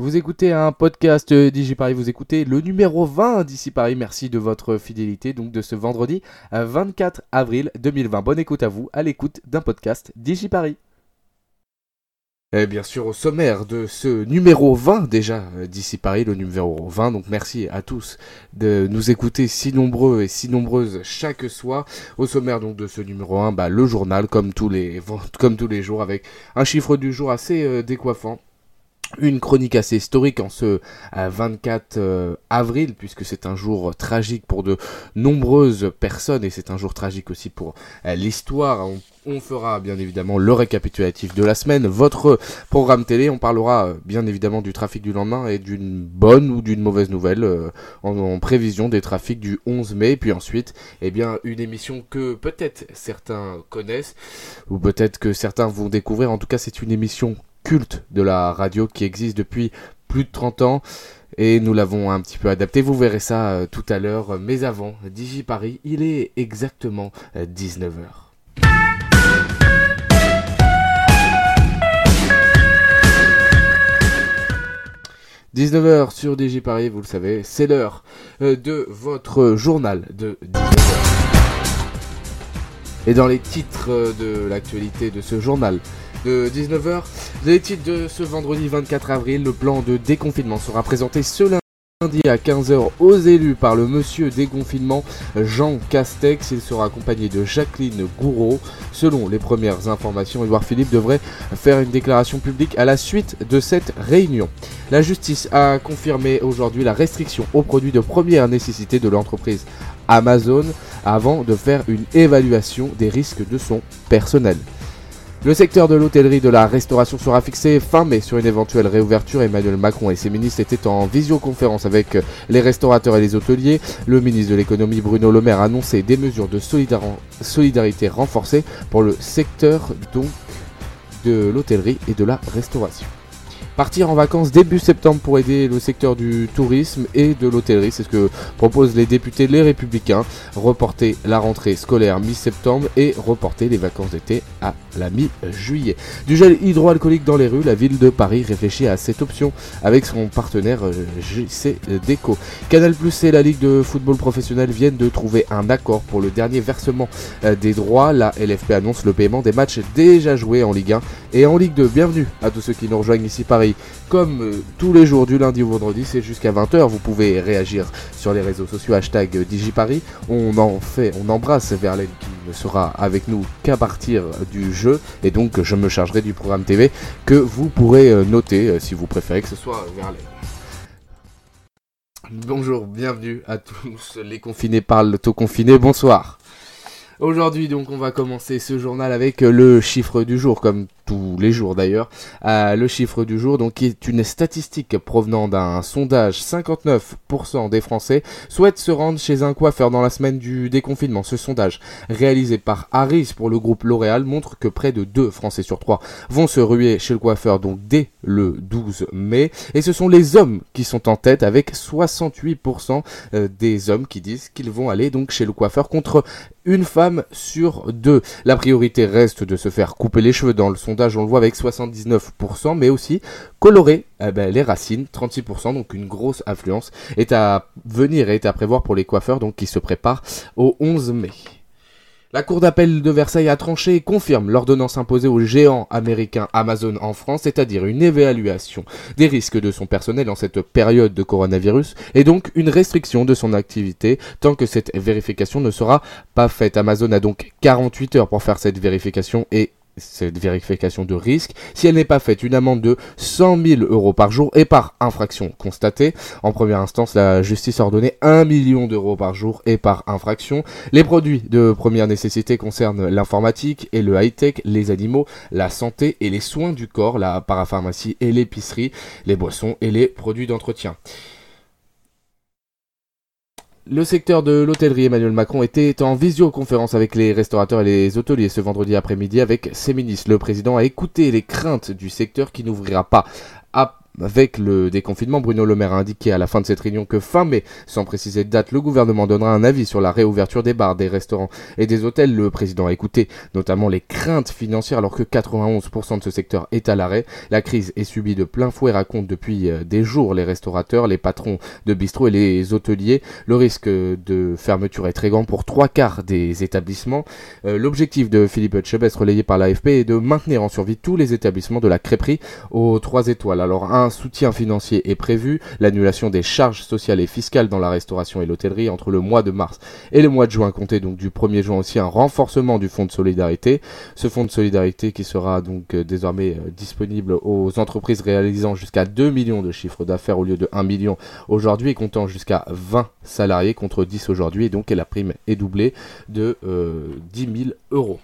Vous écoutez un podcast d'Ici Paris, vous écoutez le numéro 20 d'Ici Paris. Merci de votre fidélité donc de ce vendredi 24 avril 2020. Bonne écoute à vous, à l'écoute d'un podcast d'Ici Paris. Et bien sûr, au sommaire de ce numéro 20 déjà d'ici Paris, le numéro 20. Donc merci à tous de nous écouter si nombreux et si nombreuses chaque soir. Au sommaire donc de ce numéro 1, bah, le journal comme tous les comme tous les jours avec un chiffre du jour assez euh, décoiffant une chronique assez historique en ce 24 euh, euh, avril, puisque c'est un jour tragique pour de nombreuses personnes et c'est un jour tragique aussi pour euh, l'histoire. On, fera bien évidemment le récapitulatif de la semaine, votre programme télé, on parlera bien évidemment du trafic du lendemain et d'une bonne ou d'une mauvaise nouvelle en, prévision des trafics du 11 mai, puis ensuite, eh bien, une émission que peut-être certains connaissent ou peut-être que certains vont découvrir. En tout cas, c'est une émission culte de la radio qui existe depuis plus de 30 ans et nous l'avons un petit peu adapté. Vous verrez ça euh, tout à l'heure, mais avant, Digi Paris, il est exactement 19h. Euh, 19h sur DJ Paris, vous le savez, c'est l'heure euh, de votre journal de 19h. Et dans les titres de l'actualité de ce journal, de 19h. Les titres de ce vendredi 24 avril, le plan de déconfinement sera présenté ce lundi à 15h aux élus par le monsieur déconfinement Jean Castex. Il sera accompagné de Jacqueline Gouraud. Selon les premières informations, Edouard Philippe devrait faire une déclaration publique à la suite de cette réunion. La justice a confirmé aujourd'hui la restriction aux produits de première nécessité de l'entreprise Amazon avant de faire une évaluation des risques de son personnel. Le secteur de l'hôtellerie de la restauration sera fixé fin mai sur une éventuelle réouverture. Emmanuel Macron et ses ministres étaient en visioconférence avec les restaurateurs et les hôteliers. Le ministre de l'économie Bruno Le Maire a annoncé des mesures de solidarité renforcées pour le secteur donc de l'hôtellerie et de la restauration. Partir en vacances début septembre pour aider le secteur du tourisme et de l'hôtellerie, c'est ce que proposent les députés Les Républicains. Reporter la rentrée scolaire mi-septembre et reporter les vacances d'été à la mi-juillet. Du gel hydroalcoolique dans les rues, la ville de Paris réfléchit à cette option avec son partenaire euh, JC Déco. Canal Plus et la Ligue de football professionnel viennent de trouver un accord pour le dernier versement euh, des droits. La LFP annonce le paiement des matchs déjà joués en Ligue 1 et en Ligue 2. Bienvenue à tous ceux qui nous rejoignent ici Paris comme euh, tous les jours du lundi au vendredi, c'est jusqu'à 20h. Vous pouvez réagir sur les réseaux sociaux hashtag DigiParis. On en fait, on embrasse Verlaine qui ne sera avec nous qu'à partir du jeu. Et donc je me chargerai du programme TV que vous pourrez euh, noter euh, si vous préférez que ce soit Verlaine. Bonjour, bienvenue à tous les confinés parlent confiné Bonsoir. Aujourd'hui donc on va commencer ce journal avec le chiffre du jour comme tous les jours d'ailleurs, le chiffre du jour, donc qui est une statistique provenant d'un sondage. 59% des Français souhaitent se rendre chez un coiffeur dans la semaine du déconfinement. Ce sondage, réalisé par Harris pour le groupe L'Oréal, montre que près de 2 Français sur 3 vont se ruer chez le coiffeur donc dès le 12 mai. Et ce sont les hommes qui sont en tête avec 68% euh, des hommes qui disent qu'ils vont aller donc chez le coiffeur contre une femme sur deux. La priorité reste de se faire couper les cheveux dans le sondage on le voit avec 79%, mais aussi colorer eh ben, les racines, 36%, donc une grosse influence, est à venir et est à prévoir pour les coiffeurs donc qui se préparent au 11 mai. La Cour d'appel de Versailles a tranché et confirme l'ordonnance imposée au géant américain Amazon en France, c'est-à-dire une évaluation des risques de son personnel en cette période de coronavirus et donc une restriction de son activité tant que cette vérification ne sera pas faite. Amazon a donc 48 heures pour faire cette vérification et cette vérification de risque. Si elle n'est pas faite, une amende de 100 000 euros par jour et par infraction constatée. En première instance, la justice a ordonné 1 million d'euros par jour et par infraction. Les produits de première nécessité concernent l'informatique et le high-tech, les animaux, la santé et les soins du corps, la parapharmacie et l'épicerie, les boissons et les produits d'entretien. Le secteur de l'hôtellerie Emmanuel Macron était en visioconférence avec les restaurateurs et les hôteliers ce vendredi après-midi avec ses ministres. Le président a écouté les craintes du secteur qui n'ouvrira pas avec le déconfinement, Bruno Le Maire a indiqué à la fin de cette réunion que fin mai, sans préciser de date, le gouvernement donnera un avis sur la réouverture des bars, des restaurants et des hôtels. Le président a écouté notamment les craintes financières alors que 91% de ce secteur est à l'arrêt. La crise est subie de plein fouet, raconte depuis euh, des jours les restaurateurs, les patrons de bistrots et les hôteliers. Le risque de fermeture est très grand pour trois quarts des établissements. Euh, l'objectif de Philippe Chebès, relayé par l'AFP, est de maintenir en survie tous les établissements de la crêperie aux trois étoiles. Alors un soutien financier est prévu, l'annulation des charges sociales et fiscales dans la restauration et l'hôtellerie entre le mois de mars et le mois de juin, compté donc du 1er juin aussi un renforcement du fonds de solidarité. Ce fonds de solidarité qui sera donc euh, désormais euh, disponible aux entreprises réalisant jusqu'à 2 millions de chiffres d'affaires au lieu de 1 million aujourd'hui et comptant jusqu'à 20 salariés contre 10 aujourd'hui et donc la prime est doublée de 10 euh, 000 euros.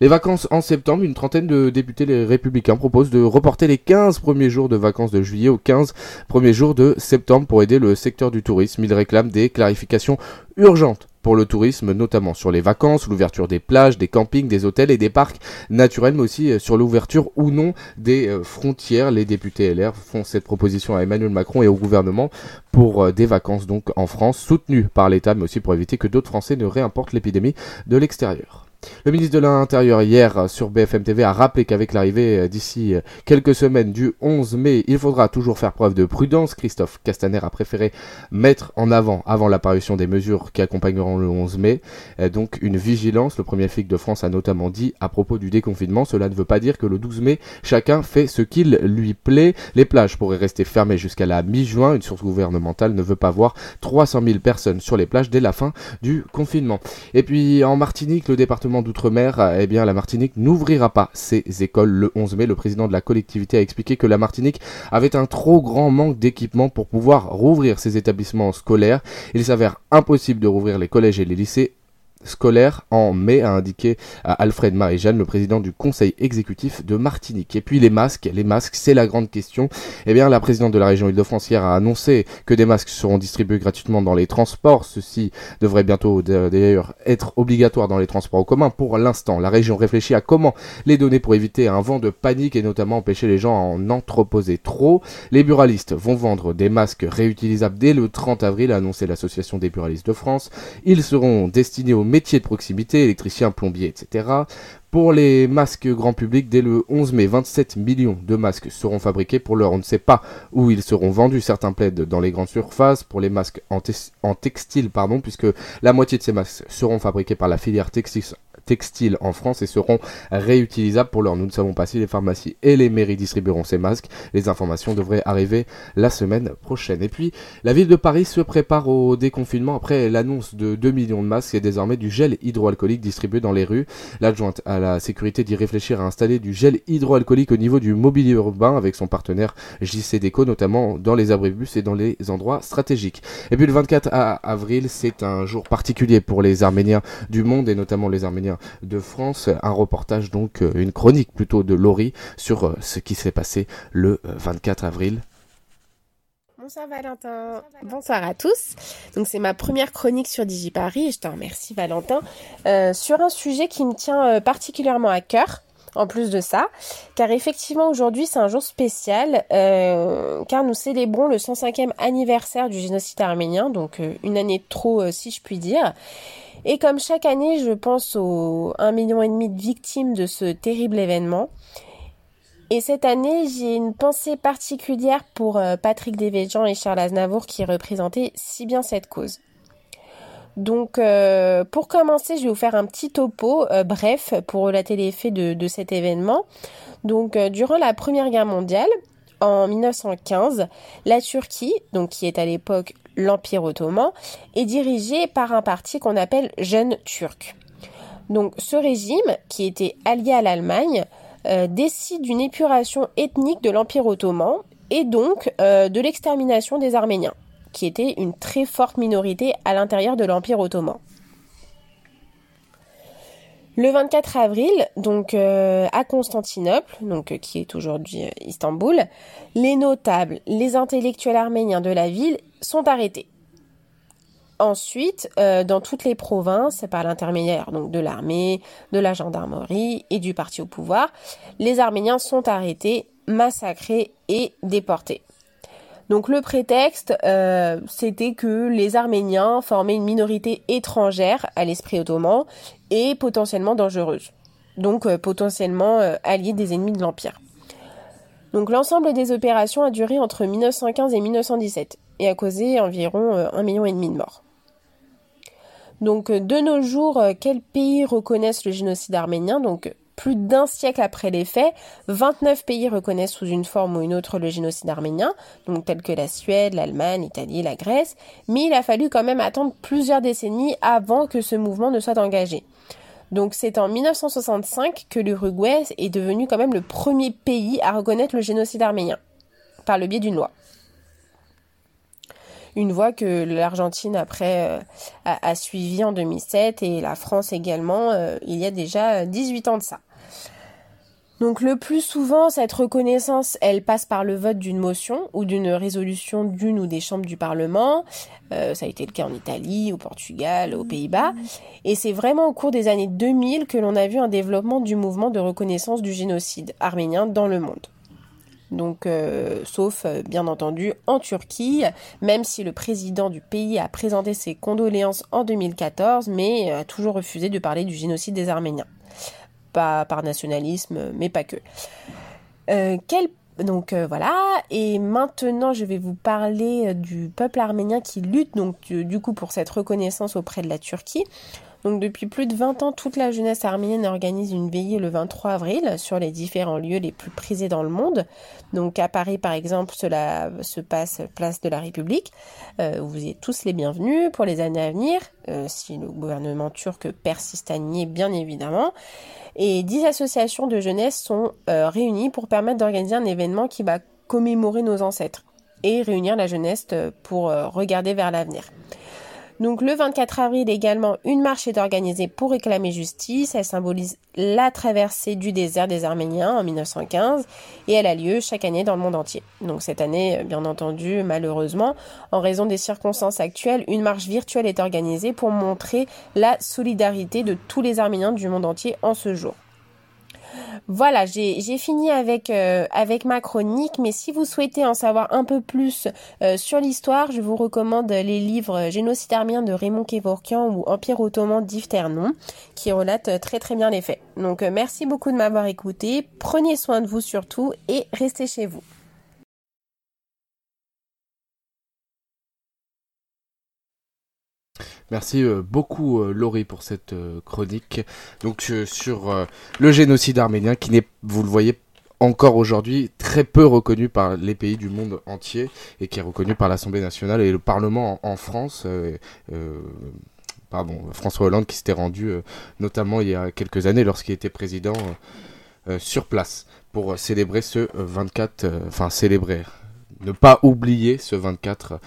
Les vacances en septembre, une trentaine de députés républicains proposent de reporter les 15 premiers jours de vacances de juillet aux 15 premiers jours de septembre pour aider le secteur du tourisme. Ils réclament des clarifications urgentes pour le tourisme, notamment sur les vacances, l'ouverture des plages, des campings, des hôtels et des parcs naturels, mais aussi euh, sur l'ouverture ou non des euh, frontières. Les députés LR font cette proposition à Emmanuel Macron et au gouvernement pour euh, des vacances donc en France, soutenues par l'État, mais aussi pour éviter que d'autres Français ne réimportent l'épidémie de l'extérieur. Le ministre de l'Intérieur hier sur BFM TV a rappelé qu'avec l'arrivée euh, d'ici euh, quelques semaines du 11 mai, il faudra toujours faire preuve de prudence. Christophe Castaner a préféré mettre en avant, avant l'apparition des mesures qui accompagneront le 11 mai, euh, donc une vigilance. Le premier flic de France a notamment dit à propos du déconfinement, cela ne veut pas dire que le 12 mai, chacun fait ce qu'il lui plaît. Les plages pourraient rester fermées jusqu'à la mi-juin. Une source gouvernementale ne veut pas voir 300 000 personnes sur les plages dès la fin du confinement. Et puis en Martinique, le département d'outre-mer, eh bien la Martinique n'ouvrira pas ses écoles le 11 mai. Le président de la collectivité a expliqué que la Martinique avait un trop grand manque d'équipement pour pouvoir rouvrir ses établissements scolaires. Il s'avère impossible de rouvrir les collèges et les lycées scolaire en mai, a indiqué Alfred Marie-Jeanne, le président du conseil exécutif de Martinique. Et puis les masques, les masques, c'est la grande question. Eh bien, la présidente de la région Île-de-France hier a annoncé que des masques seront distribués gratuitement dans les transports. Ceci devrait bientôt d'ailleurs être obligatoire dans les transports en commun. Pour l'instant, la région réfléchit à comment les donner pour éviter un vent de panique et notamment empêcher les gens à en entreposer trop. Les buralistes vont vendre des masques réutilisables dès le 30 avril, a annoncé l'association des buralistes de France. Ils seront destinés aux métiers de proximité, électricien, plombier, etc. Pour les masques grand public, dès le 11 mai, 27 millions de masques seront fabriqués. Pour l'heure, on ne sait pas où ils seront vendus. Certains plaident dans les grandes surfaces. Pour les masques en, en textile, pardon, puisque la moitié de ces masques seront fabriqués par la filière textile textiles en France et seront réutilisables pour l'heure. Nous ne savons pas si les pharmacies et les mairies distribueront ces masques. Les informations devraient arriver la semaine prochaine. Et puis, la ville de Paris se prépare au déconfinement après l'annonce de 2 millions de masques et désormais du gel hydroalcoolique distribué dans les rues. L'adjointe à la sécurité dit réfléchir à installer du gel hydroalcoolique au niveau du mobilier urbain avec son partenaire JC Déco, notamment dans les abribus et dans les endroits stratégiques. Et puis le 24 avril, c'est un jour particulier pour les Arméniens du monde et notamment les Arméniens de France. Un reportage donc, euh, une chronique plutôt de Laurie sur euh, ce qui s'est passé le 24 euh, avril Bonsoir Valentin. Bonsoir à tous. Donc c'est ma première chronique sur DigiParis et je te remercie Valentin sur un sujet qui me tient particulièrement à cœur. En plus de ça, car effectivement aujourd'hui c'est un jour spécial, car nous célébrons le 105e anniversaire du génocide arménien, donc une année de trop si je puis dire. Et comme chaque année, je pense aux 1,5 million de victimes de ce terrible événement. Et cette année, j'ai une pensée particulière pour euh, Patrick Devedjian et Charles Aznavour qui représentaient si bien cette cause. Donc, euh, pour commencer, je vais vous faire un petit topo, euh, bref, pour relater les faits de, de cet événement. Donc, durant la Première Guerre mondiale, en 1915, la Turquie, donc qui est à l'époque l'Empire ottoman, est dirigé par un parti qu'on appelle Jeunes Turcs. Donc ce régime, qui était allié à l'Allemagne, euh, décide d'une épuration ethnique de l'Empire ottoman et donc euh, de l'extermination des Arméniens, qui était une très forte minorité à l'intérieur de l'Empire ottoman. Le 24 avril, donc euh, à Constantinople, donc qui est aujourd'hui Istanbul, les notables, les intellectuels arméniens de la ville sont arrêtés. Ensuite, euh, dans toutes les provinces, par l'intermédiaire donc de l'armée, de la gendarmerie et du parti au pouvoir, les Arméniens sont arrêtés massacrés et déportés. Donc le prétexte, euh, c'était que les Arméniens formaient une minorité étrangère à l'esprit ottoman et potentiellement dangereuse. Donc euh, potentiellement euh, alliés des ennemis de l'Empire. Donc l'ensemble des opérations a duré entre 1915 et 1917 et a causé environ un million et demi de morts. Donc de nos jours, quels pays reconnaissent le génocide arménien? Donc plus d'un siècle après les faits, 29 pays reconnaissent sous une forme ou une autre le génocide arménien, donc tels que la Suède, l'Allemagne, l'Italie, la Grèce, mais il a fallu quand même attendre plusieurs décennies avant que ce mouvement ne soit engagé. Donc c'est en 1965 que l'Uruguay est devenu quand même le premier pays à reconnaître le génocide arménien, par le biais d'une loi une voie que l'Argentine après euh, a, suivi en 2007 et la France également euh, il y a déjà 18 ans de ça. Donc le plus souvent, cette reconnaissance, elle passe par le vote d'une motion ou d'une résolution d'une ou des chambres du Parlement. Euh, ça a été le cas en Italie, au Portugal, aux Pays-Bas. Et c'est vraiment au cours des années 2000 que l'on a vu un développement du mouvement de reconnaissance du génocide arménien dans le monde donc euh, sauf euh, bien entendu en Turquie, même si le président du pays a présenté ses condoléances en 2014, mais a toujours refusé de parler du génocide des Arméniens. Pas par nationalisme, mais pas que. Euh, donc voilà, et maintenant je vais vous parler du peuple arménien qui lutte donc du coup pour cette reconnaissance auprès de la Turquie. Donc depuis plus de 20 ans, toute la jeunesse arménienne organise une veillée le 23 avril sur les différents lieux les plus prisés dans le monde. Donc à Paris par exemple, cela se passe place de la République. Euh, vous êtes tous les bienvenus pour les années à venir, euh, si le gouvernement turc persiste à nier bien évidemment. Et 10 associations de jeunesse sont euh, réunies pour permettre d'organiser un événement qui va commémorer nos ancêtres et réunir la jeunesse pour regarder vers l'avenir. Donc le 24 avril également, une marche est organisée pour réclamer justice. Elle symbolise la traversée du désert des Arméniens en 1915 et elle a lieu chaque année dans le monde entier. Donc cette année, bien entendu, malheureusement, en raison des circonstances actuelles, une marche virtuelle est organisée pour montrer la solidarité de tous les Arméniens du monde entier en ce jour. Voilà, j'ai fini avec, euh, avec ma chronique, mais si vous souhaitez en savoir un peu plus euh, sur l'histoire, je vous recommande les livres Génocide armien de Raymond Kevorkian ou Empire ottoman d'Yves Ternon, qui relatent très très bien les faits. Donc euh, merci beaucoup de m'avoir écouté, prenez soin de vous surtout et restez chez vous. Merci euh, beaucoup euh, Laurie pour cette euh, chronique. Donc sur le génocide arménien qui n'est, vous le voyez, encore aujourd'hui très peu reconnu par les pays du monde entier et qui est reconnu par l'Assemblée nationale et le Parlement en, France. pardon, François Hollande qui s'était rendu notamment il y a quelques années lorsqu'il était président sur place pour célébrer ce 24, enfin célébrer, ne pas oublier ce 24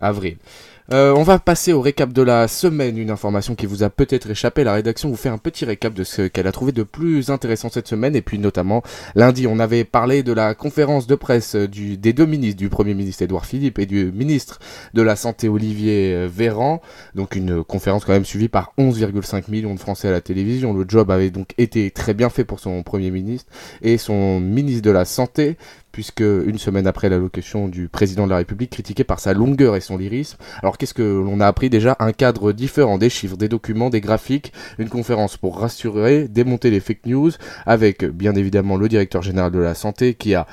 avril. Euh, on va passer au récap de la semaine, une information qui vous a peut-être échappé. La rédaction vous fait un petit récap de ce qu'elle a trouvé de plus intéressant cette semaine. Et puis notamment, lundi, on avait parlé de la conférence de presse des deux ministres, du Premier ministre Édouard Philippe et du ministre de la Santé Olivier euh, Véran. Donc une conférence quand même suivie par 11,5 millions de Français à la télévision. Le job avait donc été très bien fait pour son Premier ministre et son ministre de la Santé puisque une semaine après l'allocation du président de la République, critiqué par sa longueur et son lyrisme. Alors qu'est-ce que l'on a appris? Déjà Un cadre différent, des chiffres, des documents, des graphiques, une conférence pour rassurer, démonter les fake news, avec bien évidemment le directeur général de la santé qui a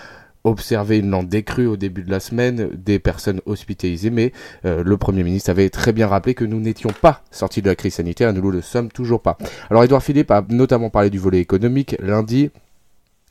observé une lente décrue au début de la semaine des personnes hospitalisées, mais euh, le Premier ministre avait très bien rappelé que nous n'étions pas sortis de la crise sanitaire, nous ne le sommes toujours pas. Alors Edouard Philippe a notamment parlé du volet économique lundi,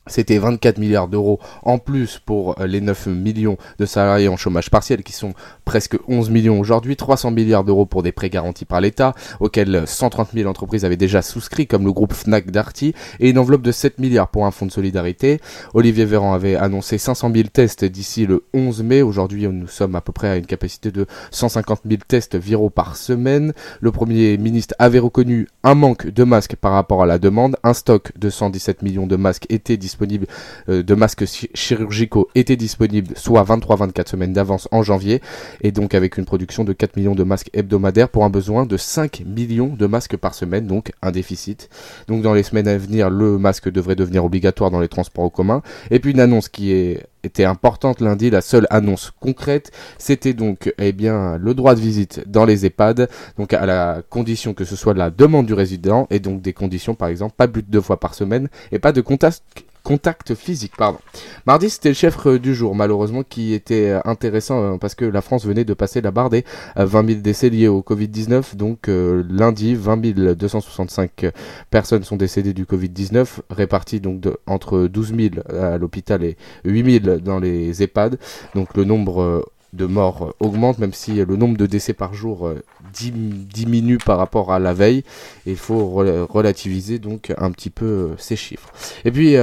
c'était 24 milliards d'euros en plus pour euh, les 9 millions de salariés en chômage partiel qui sont presque 11 millions aujourd'hui, 300 milliards d'euros pour des prêts garantis par l'État auxquels 130 000 entreprises avaient déjà souscrit comme le groupe Fnac Darty et une enveloppe de 7 milliards pour un fonds de solidarité. Olivier Véran avait annoncé 500 000 tests d'ici le 11 mai. Aujourd'hui, nous sommes à peu près à une capacité de 150 000 tests viraux par semaine. Le Premier ministre avait reconnu un manque de masques par rapport à la demande. Un stock de 117 millions de masques était disponible disponibles de masques chirurgicaux étaient disponibles, soit 23-24 semaines d'avance en janvier, et donc avec une production de 4 millions de masques hebdomadaires pour un besoin de 5 millions de masques par semaine, donc un déficit. Donc dans les semaines à venir, le masque devrait devenir obligatoire dans les transports en commun. Et puis une annonce qui est était importante lundi. La seule annonce concrète, c'était donc eh bien le droit de visite dans les EHPAD, donc à la condition que ce soit la demande du résident et donc des conditions par exemple pas plus de deux fois par semaine et pas de contact contact physique, pardon. Mardi, c'était le chef euh, du jour, malheureusement, qui était euh, intéressant euh, parce que la France venait de passer la barre des 20 000 décès liés au Covid-19. Donc lundi, 20 265 personnes sont décédées du Covid-19, réparties donc de, entre 12 000 à l'hôpital et 8 000 dans les EHPAD. Donc le nombre de morts augmente, même si le nombre de décès par jour diminue par rapport à la veille. il faut relativiser donc un petit peu ces chiffres. Et puis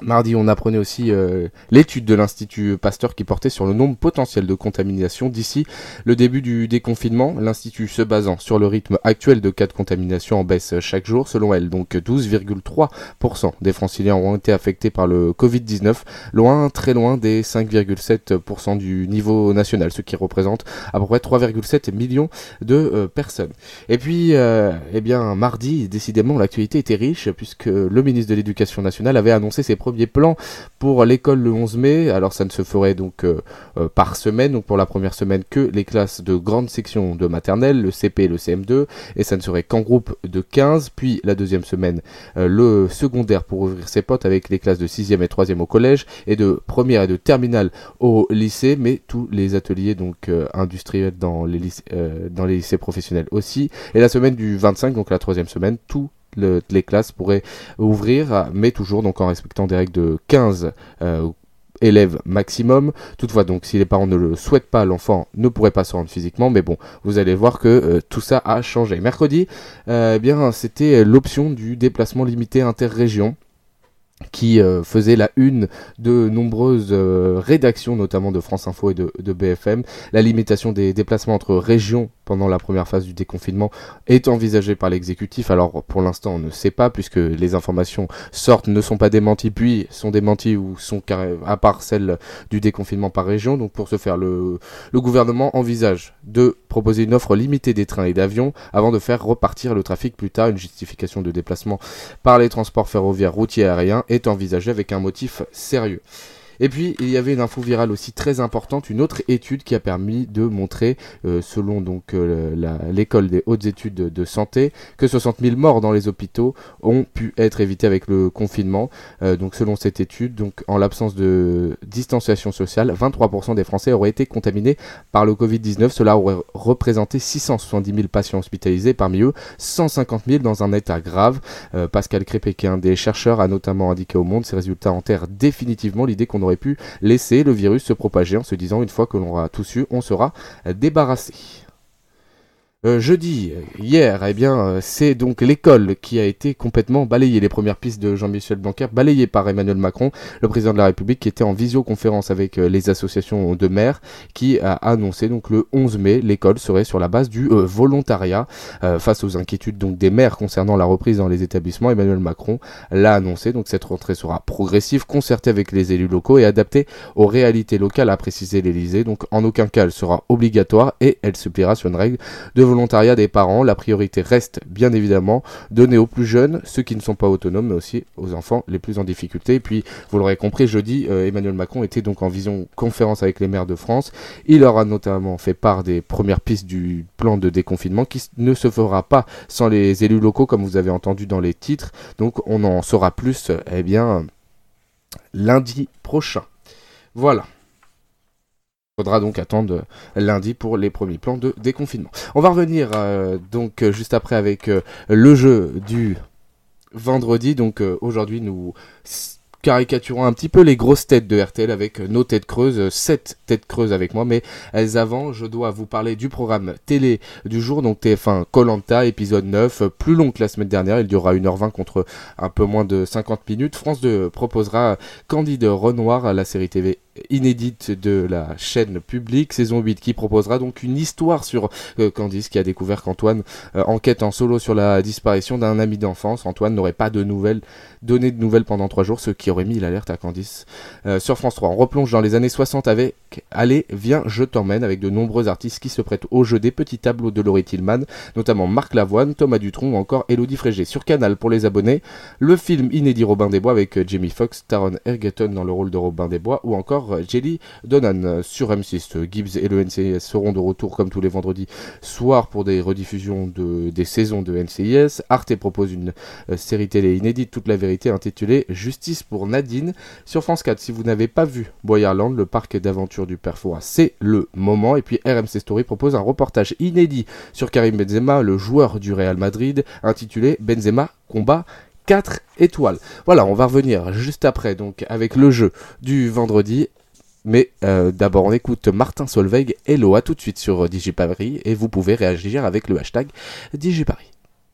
Mardi, on apprenait aussi euh, l'étude de l'Institut Pasteur qui portait sur le nombre potentiel de contamination d'ici le début du déconfinement. L'Institut se basant sur le rythme actuel de cas de contamination en baisse chaque jour. Selon elle, donc 12,3% des franciliens ont été affectés par le Covid-19, loin, très loin des 5,7% du niveau national, ce qui représente à peu près 3,7 millions de euh, personnes. Et puis, euh, eh bien, mardi, décidément, l'actualité était riche puisque le ministre de l'Éducation nationale avait annoncé ses premier plan pour l'école le 11 mai. Alors ça ne se ferait donc euh, euh, par semaine, donc pour la première semaine que les classes de grande section de maternelle, le CP et le CM2, et ça ne serait qu'en groupe de 15, puis la deuxième semaine euh, le secondaire pour ouvrir ses potes avec les classes de 6e et 3e au collège, et de première et de terminale au lycée, mais tous les ateliers donc industriels dans les, dans les lycées professionnels aussi. Et la semaine du 25, donc la troisième semaine, tout les classes pourraient ouvrir, mais toujours donc en respectant des règles de 15 euh, élèves maximum. Toutefois, donc, si les parents ne le souhaitent pas, l'enfant ne pourrait pas se rendre physiquement. Mais bon, vous allez voir que euh, tout ça a changé. Mercredi, euh, eh bien, c'était l'option du déplacement limité interrégion qui faisait la une de nombreuses rédactions, notamment de France Info et de, BFM. La limitation des déplacements entre régions pendant la première phase du déconfinement est envisagée par l'exécutif. Alors pour l'instant on ne sait pas puisque les informations sortent, ne sont pas démenties, puis sont démenties ou sont à part celles du déconfinement par région. Donc pour ce faire, le, le gouvernement envisage de proposer une offre limitée des trains et d'avions avant de faire repartir le trafic plus tard. Une justification de déplacement par les transports ferroviaires, routiers et aériens est envisagée avec un motif sérieux. Et puis il y avait une info virale aussi très importante, une autre étude qui a permis de montrer, euh, selon donc euh, l'école des hautes études de, santé, que 60 000 morts dans les hôpitaux ont pu être évités avec le confinement. Euh, donc selon cette étude, donc en l'absence de distanciation sociale, 23% des Français auraient été contaminés par le Covid-19. Cela aurait représenté 670 000 patients hospitalisés, parmi eux 150 000 dans un état grave. Pascal Crépé, qui est un des chercheurs, a notamment indiqué au Monde, ces résultats enterrent définitivement l'idée qu'on aurait pu laisser le virus se propager en se disant une fois que l'on aura tout su, on sera débarrassé. Euh, jeudi, hier, eh bien, euh, c'est donc l'école qui a été complètement balayée. Les premières pistes de Jean-Michel Blanquer balayées par Emmanuel Macron, le président de la République, qui était en visioconférence avec euh, les associations de maires, qui a annoncé donc le 11 mai, l'école serait sur la base du volontariat. face aux inquiétudes donc des maires concernant la reprise dans les établissements, Emmanuel Macron l'a annoncé. Donc cette rentrée sera progressive, concertée avec les élus locaux et adaptée aux réalités locales, a précisé l'Elysée. Donc en aucun cas elle sera obligatoire et elle se pliera sur une règle de volontariat des parents, la priorité reste bien évidemment donnée aux plus jeunes, ceux qui ne sont pas autonomes, mais aussi aux enfants les plus en difficulté. Et puis, vous l'aurez compris, jeudi, euh, Emmanuel Macron était donc en vision conférence avec les maires de France. Il leur a notamment fait part des premières pistes du plan de déconfinement qui ne se fera pas sans les élus locaux, comme vous avez entendu dans les titres. Donc, on en saura plus, eh bien, lundi prochain. Voilà faudra donc attendre lundi pour les premiers plans de déconfinement. On va revenir euh, donc euh, juste après avec euh, le jeu du vendredi. Donc aujourd'hui nous caricaturons un petit peu les grosses têtes de RTL avec nos têtes creuses, sept têtes creuses avec moi, mais avant je dois vous parler du programme télé du jour, donc TF1 Colanta, épisode 9, plus long que la semaine dernière, il durera 1h20 contre un peu moins de 50 minutes. France 2 proposera Candide Renoir à la série TV inédite de la chaîne publique, saison 8, qui proposera donc une histoire sur euh, Candice qui a découvert qu'Antoine euh, enquête en solo sur la disparition d'un ami d'enfance. Antoine n'aurait pas de nouvelles, donné de nouvelles pendant trois jours, ce qui aurait mis l'alerte à Candice. Euh, sur France 3, on replonge dans les années 60 avec Allez, viens, je t'emmène, avec de nombreux artistes qui se prêtent au jeu des petits tableaux de Laurie Tillman, notamment Marc Lavoine, Thomas Dutronc ou encore Elodie Frégé. Sur Canal, pour les abonnés, le film inédit Robin des Bois avec Jamie Foxx, Taron Egerton dans le rôle de Robin des Bois ou encore Jelly Donan sur M6. Gibbs et le NCIS seront de retour comme tous les vendredis soir pour des rediffusions de, des saisons de NCIS. Arte propose une euh, série télé inédite, toute la vérité, intitulée Justice pour Nadine. Sur France 4, si vous n'avez pas vu Boyerland, le parc d'aventure du Père c'est le moment. Et puis RMC Story propose un reportage inédit sur Karim Benzema, le joueur du Real Madrid, intitulé Benzema combat 4 étoiles. Voilà, on va revenir juste après donc avec le jeu du vendredi. Mais euh, d'abord on écoute Martin Solveig. Hello, à tout de suite sur DigiParis et vous pouvez réagir avec le hashtag DigiParis.